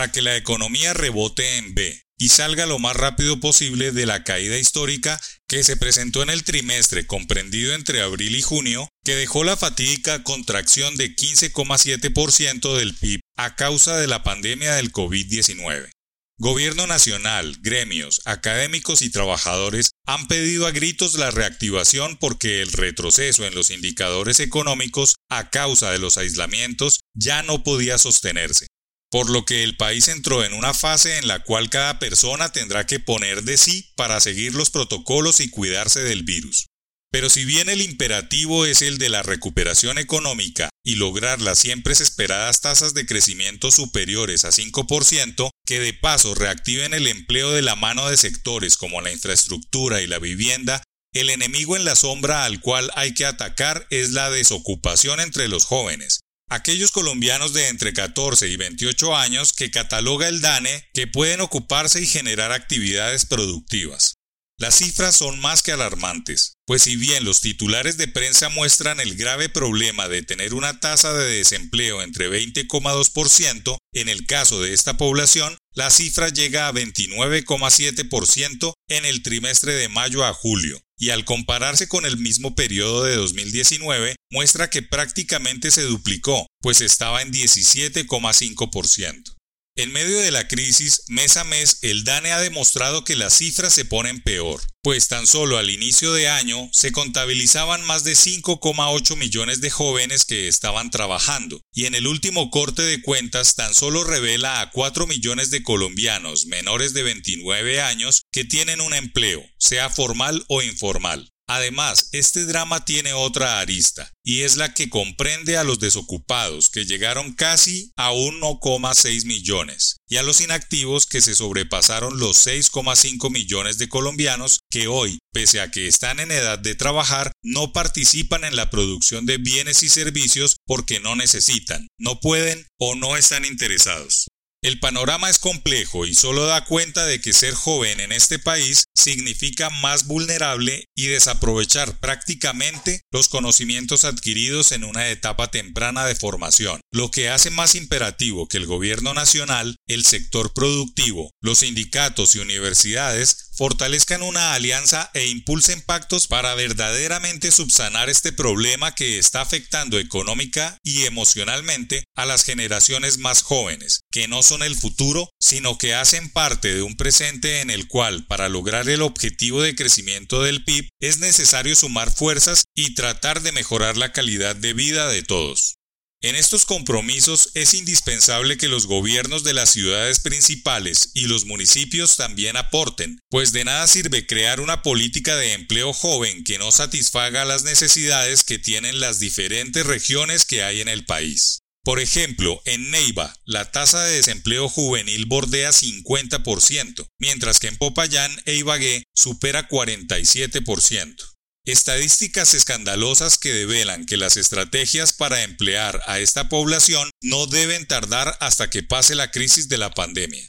para que la economía rebote en B y salga lo más rápido posible de la caída histórica que se presentó en el trimestre comprendido entre abril y junio, que dejó la fatídica contracción de 15,7% del PIB a causa de la pandemia del COVID-19. Gobierno nacional, gremios, académicos y trabajadores han pedido a gritos la reactivación porque el retroceso en los indicadores económicos a causa de los aislamientos ya no podía sostenerse por lo que el país entró en una fase en la cual cada persona tendrá que poner de sí para seguir los protocolos y cuidarse del virus. Pero si bien el imperativo es el de la recuperación económica y lograr las siempre esperadas tasas de crecimiento superiores a 5%, que de paso reactiven el empleo de la mano de sectores como la infraestructura y la vivienda, el enemigo en la sombra al cual hay que atacar es la desocupación entre los jóvenes, aquellos colombianos de entre 14 y 28 años que cataloga el DANE que pueden ocuparse y generar actividades productivas. Las cifras son más que alarmantes, pues si bien los titulares de prensa muestran el grave problema de tener una tasa de desempleo entre 20,2%, en el caso de esta población, la cifra llega a 29,7% en el trimestre de mayo a julio, y al compararse con el mismo periodo de 2019, muestra que prácticamente se duplicó, pues estaba en 17,5%. En medio de la crisis, mes a mes, el DANE ha demostrado que las cifras se ponen peor, pues tan solo al inicio de año se contabilizaban más de 5,8 millones de jóvenes que estaban trabajando, y en el último corte de cuentas tan solo revela a 4 millones de colombianos menores de 29 años que tienen un empleo, sea formal o informal. Además, este drama tiene otra arista, y es la que comprende a los desocupados, que llegaron casi a 1,6 millones, y a los inactivos que se sobrepasaron los 6,5 millones de colombianos que hoy, pese a que están en edad de trabajar, no participan en la producción de bienes y servicios porque no necesitan, no pueden o no están interesados. El panorama es complejo y solo da cuenta de que ser joven en este país significa más vulnerable y desaprovechar prácticamente los conocimientos adquiridos en una etapa temprana de formación, lo que hace más imperativo que el gobierno nacional, el sector productivo, los sindicatos y universidades fortalezcan una alianza e impulsen pactos para verdaderamente subsanar este problema que está afectando económica y emocionalmente a las generaciones más jóvenes, que no son el futuro, sino que hacen parte de un presente en el cual, para lograr el objetivo de crecimiento del PIB, es necesario sumar fuerzas y tratar de mejorar la calidad de vida de todos. En estos compromisos es indispensable que los gobiernos de las ciudades principales y los municipios también aporten, pues de nada sirve crear una política de empleo joven que no satisfaga las necesidades que tienen las diferentes regiones que hay en el país. Por ejemplo, en Neiva, la tasa de desempleo juvenil bordea 50%, mientras que en Popayán e Ibagué supera 47%. Estadísticas escandalosas que develan que las estrategias para emplear a esta población no deben tardar hasta que pase la crisis de la pandemia.